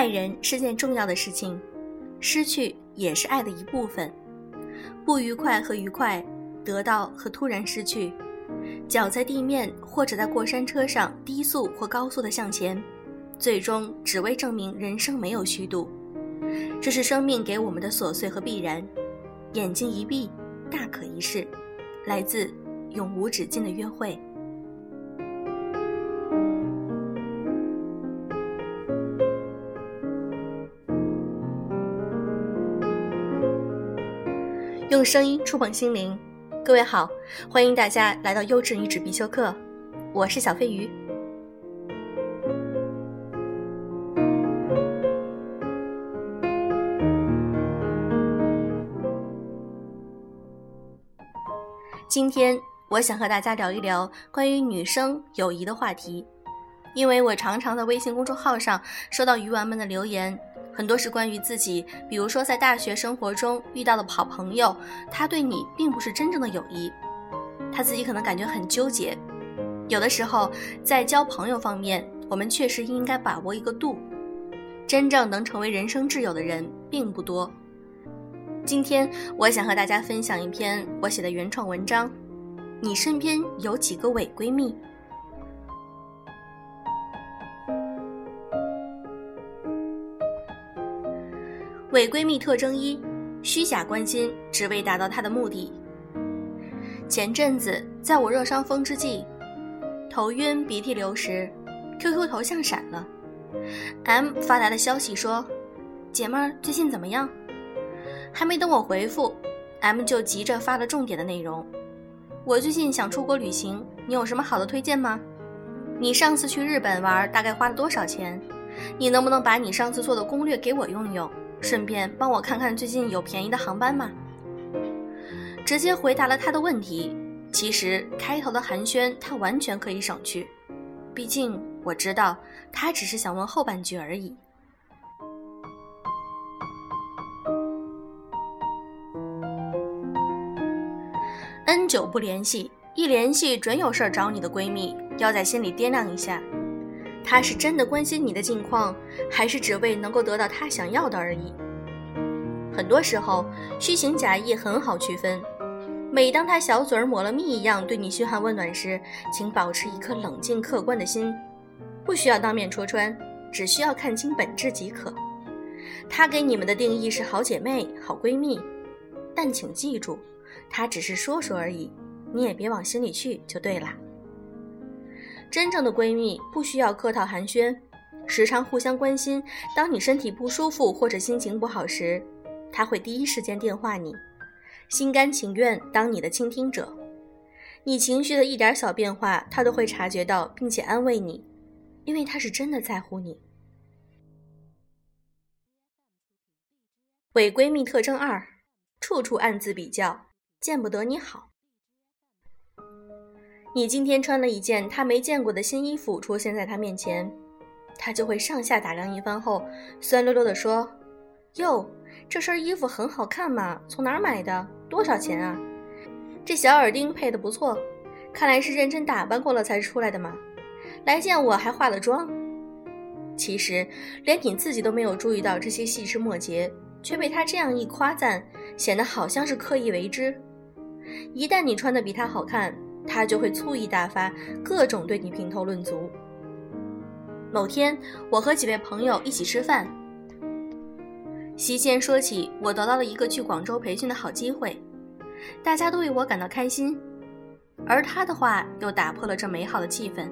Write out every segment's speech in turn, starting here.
爱人是件重要的事情，失去也是爱的一部分。不愉快和愉快，得到和突然失去，脚在地面或者在过山车上低速或高速的向前，最终只为证明人生没有虚度。这是生命给我们的琐碎和必然。眼睛一闭，大可一世。来自永无止境的约会。用声音触碰心灵，各位好，欢迎大家来到优质女纸必修课，我是小飞鱼。今天我想和大家聊一聊关于女生友谊的话题，因为我常常在微信公众号上收到鱼丸们的留言。很多是关于自己，比如说在大学生活中遇到的好朋友，他对你并不是真正的友谊，他自己可能感觉很纠结。有的时候在交朋友方面，我们确实应该把握一个度。真正能成为人生挚友的人并不多。今天我想和大家分享一篇我写的原创文章。你身边有几个伪闺蜜？伪闺蜜特征一：虚假关心，只为达到她的目的。前阵子在我热伤风之际，头晕鼻涕流时，QQ 头像闪了，M 发来的消息说：“姐妹儿最近怎么样？”还没等我回复，M 就急着发了重点的内容：“我最近想出国旅行，你有什么好的推荐吗？你上次去日本玩大概花了多少钱？你能不能把你上次做的攻略给我用用？”顺便帮我看看最近有便宜的航班吗？直接回答了他的问题。其实开头的寒暄他完全可以省去，毕竟我知道他只是想问后半句而已。N 久不联系，一联系准有事儿找你的闺蜜，要在心里掂量一下。他是真的关心你的近况，还是只为能够得到他想要的而已？很多时候，虚情假意很好区分。每当他小嘴儿抹了蜜一样对你嘘寒问暖时，请保持一颗冷静客观的心，不需要当面戳穿，只需要看清本质即可。他给你们的定义是好姐妹、好闺蜜，但请记住，他只是说说而已，你也别往心里去就对了。真正的闺蜜不需要客套寒暄，时常互相关心。当你身体不舒服或者心情不好时，她会第一时间电话你，心甘情愿当你的倾听者。你情绪的一点小变化，她都会察觉到并且安慰你，因为她是真的在乎你。伪闺蜜特征二：处处暗自比较，见不得你好。你今天穿了一件他没见过的新衣服出现在他面前，他就会上下打量一番后，酸溜溜地说：“哟，这身衣服很好看嘛，从哪儿买的？多少钱啊？这小耳钉配的不错，看来是认真打扮过了才出来的嘛。来见我还化了妆。其实连你自己都没有注意到这些细枝末节，却被他这样一夸赞，显得好像是刻意为之。一旦你穿的比他好看，他就会醋意大发，各种对你评头论足。某天，我和几位朋友一起吃饭，席间说起我得到了一个去广州培训的好机会，大家都为我感到开心，而他的话又打破了这美好的气氛。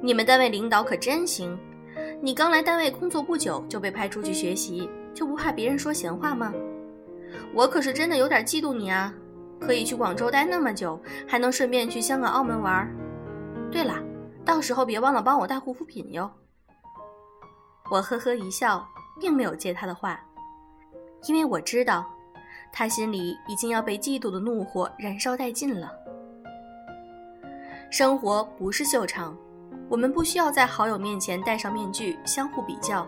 你们单位领导可真行，你刚来单位工作不久就被派出去学习，就不怕别人说闲话吗？我可是真的有点嫉妒你啊！可以去广州待那么久，还能顺便去香港、澳门玩。对了，到时候别忘了帮我带护肤品哟。我呵呵一笑，并没有接他的话，因为我知道，他心里已经要被嫉妒的怒火燃烧殆尽了。生活不是秀场，我们不需要在好友面前戴上面具，相互比较。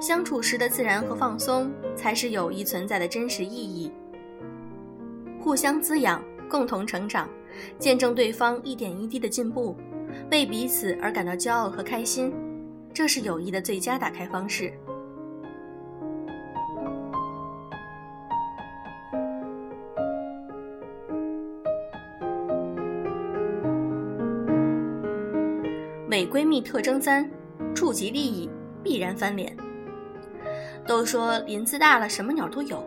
相处时的自然和放松，才是友谊存在的真实意义。互相滋养，共同成长，见证对方一点一滴的进步，为彼此而感到骄傲和开心，这是友谊的最佳打开方式。伪闺蜜特征三：触及利益必然翻脸。都说林子大了，什么鸟都有。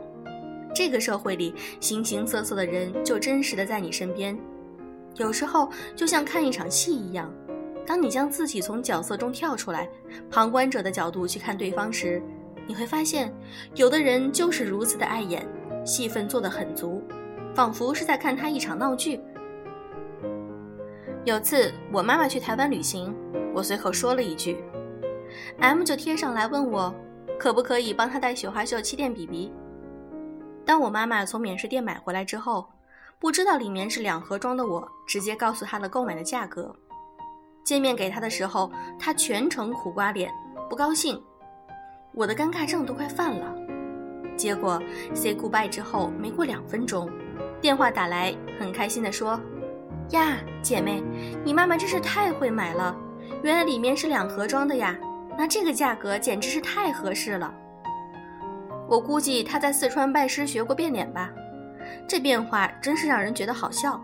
这个社会里，形形色色的人就真实的在你身边。有时候就像看一场戏一样，当你将自己从角色中跳出来，旁观者的角度去看对方时，你会发现，有的人就是如此的碍眼，戏份做得很足，仿佛是在看他一场闹剧。有次我妈妈去台湾旅行，我随口说了一句，M 就贴上来问我，可不可以帮她带雪花秀气垫 BB。当我妈妈从免税店买回来之后，不知道里面是两盒装的，我直接告诉她了购买的价格。见面给她的时候，她全程苦瓜脸，不高兴，我的尴尬症都快犯了。结果 say goodbye 之后，没过两分钟，电话打来，很开心地说。呀，姐妹，你妈妈真是太会买了，原来里面是两盒装的呀，那这个价格简直是太合适了。我估计她在四川拜师学过变脸吧，这变化真是让人觉得好笑。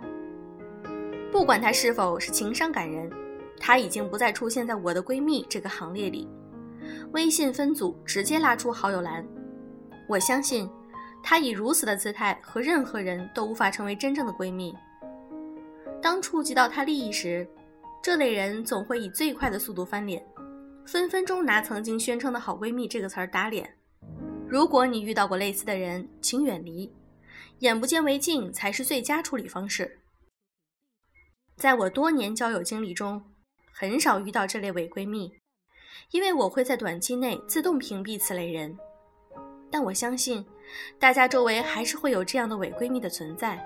不管她是否是情商感人，她已经不再出现在我的闺蜜这个行列里，微信分组直接拉出好友栏。我相信，她以如此的姿态和任何人都无法成为真正的闺蜜。当触及到他利益时，这类人总会以最快的速度翻脸，分分钟拿曾经宣称的好闺蜜这个词儿打脸。如果你遇到过类似的人，请远离，眼不见为净才是最佳处理方式。在我多年交友经历中，很少遇到这类伪闺蜜，因为我会在短期内自动屏蔽此类人。但我相信，大家周围还是会有这样的伪闺蜜的存在，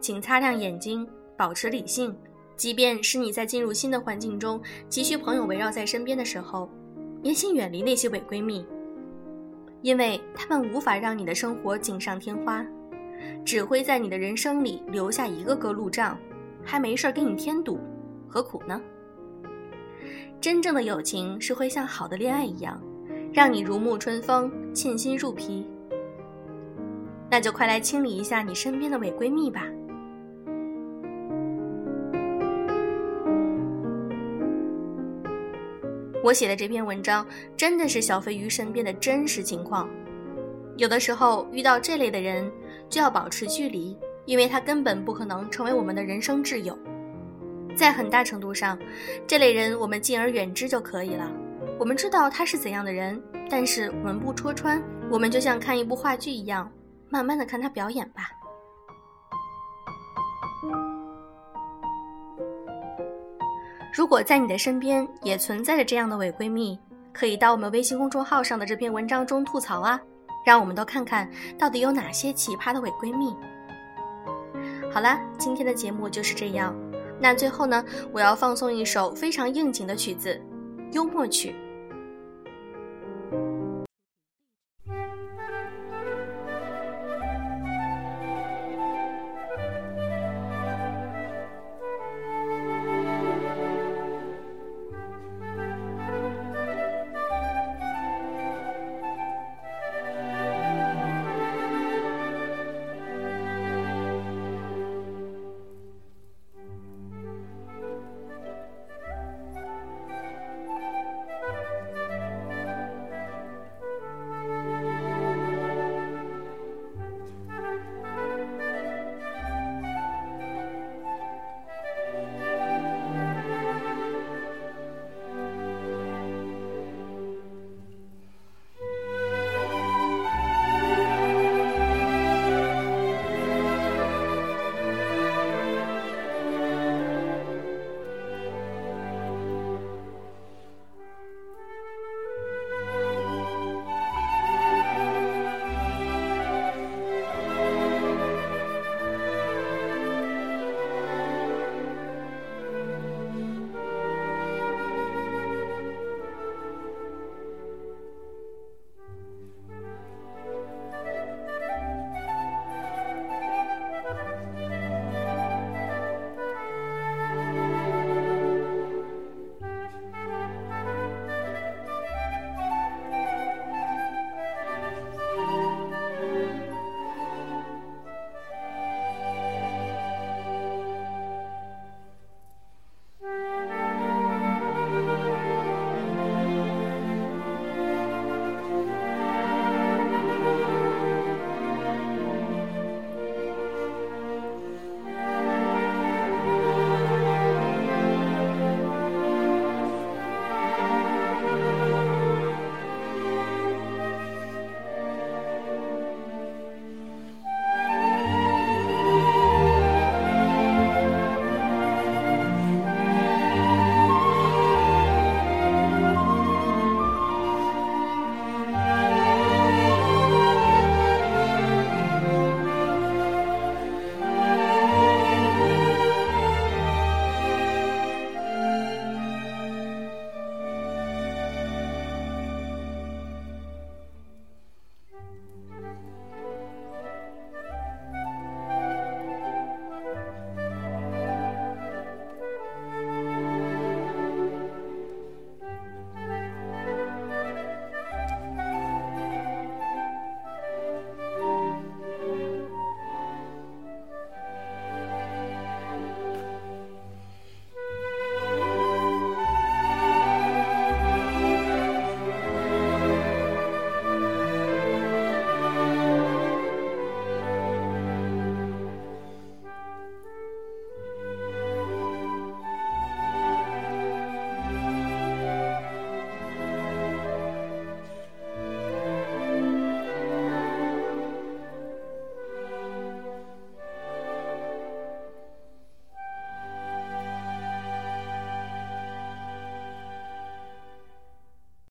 请擦亮眼睛。保持理性，即便是你在进入新的环境中，急需朋友围绕在身边的时候，也请远离那些伪闺蜜，因为他们无法让你的生活锦上添花，只会在你的人生里留下一个个路障，还没事给你添堵，何苦呢？真正的友情是会像好的恋爱一样，让你如沐春风，沁心入脾。那就快来清理一下你身边的伪闺蜜吧。我写的这篇文章真的是小飞鱼身边的真实情况。有的时候遇到这类的人，就要保持距离，因为他根本不可能成为我们的人生挚友。在很大程度上，这类人我们敬而远之就可以了。我们知道他是怎样的人，但是我们不戳穿，我们就像看一部话剧一样，慢慢的看他表演吧。如果在你的身边也存在着这样的伪闺蜜，可以到我们微信公众号上的这篇文章中吐槽啊，让我们都看看到底有哪些奇葩的伪闺蜜。好啦，今天的节目就是这样。那最后呢，我要放送一首非常应景的曲子——幽默曲。